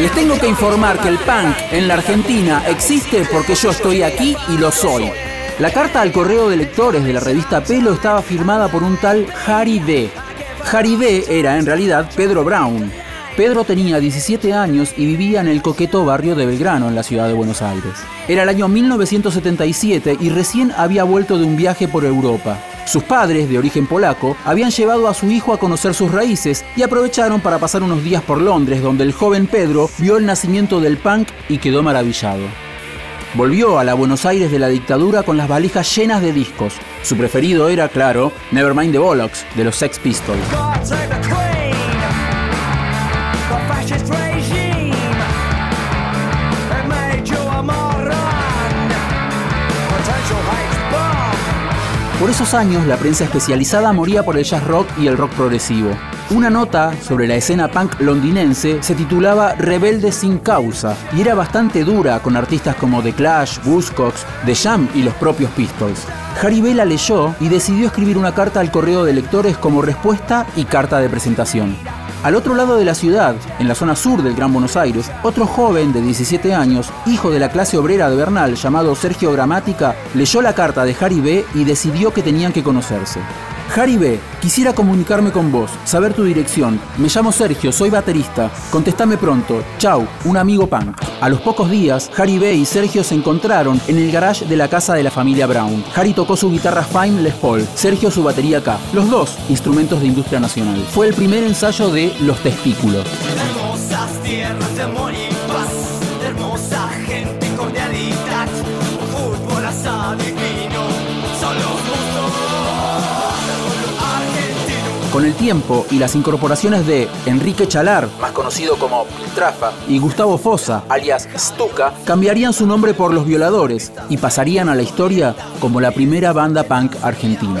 Les tengo que informar que el punk en la Argentina existe porque yo estoy aquí y lo soy. La carta al correo de lectores de la revista Pelo estaba firmada por un tal Harry B. Harry B era en realidad Pedro Brown. Pedro tenía 17 años y vivía en el coqueto barrio de Belgrano, en la ciudad de Buenos Aires. Era el año 1977 y recién había vuelto de un viaje por Europa. Sus padres, de origen polaco, habían llevado a su hijo a conocer sus raíces y aprovecharon para pasar unos días por Londres, donde el joven Pedro vio el nacimiento del punk y quedó maravillado. Volvió a la Buenos Aires de la dictadura con las valijas llenas de discos. Su preferido era, claro, Nevermind the Bollocks, de los Sex Pistols. Por esos años, la prensa especializada moría por el jazz rock y el rock progresivo. Una nota sobre la escena punk londinense se titulaba Rebelde sin causa y era bastante dura con artistas como The Clash, Buzzcocks, The Jam y los propios Pistols. Harry Bell la leyó y decidió escribir una carta al correo de lectores como respuesta y carta de presentación. Al otro lado de la ciudad, en la zona sur del Gran Buenos Aires, otro joven de 17 años, hijo de la clase obrera de Bernal, llamado Sergio Gramática, leyó la carta de Harry B y decidió que tenían que conocerse. Harry B, quisiera comunicarme con vos, saber tu dirección. Me llamo Sergio, soy baterista. Contestame pronto. Chau, un amigo punk. A los pocos días, Harry B y Sergio se encontraron en el garage de la casa de la familia Brown. Harry tocó su guitarra Fine Les Paul, Sergio su batería K. Los dos, instrumentos de industria nacional. Fue el primer ensayo de Los Testículos. Hermosas tierras de amor y paz, hermosa gente y Con el tiempo y las incorporaciones de Enrique Chalar, más conocido como Piltrafa, y Gustavo Fosa, alias Stuka, cambiarían su nombre por Los Violadores y pasarían a la historia como la primera banda punk argentina.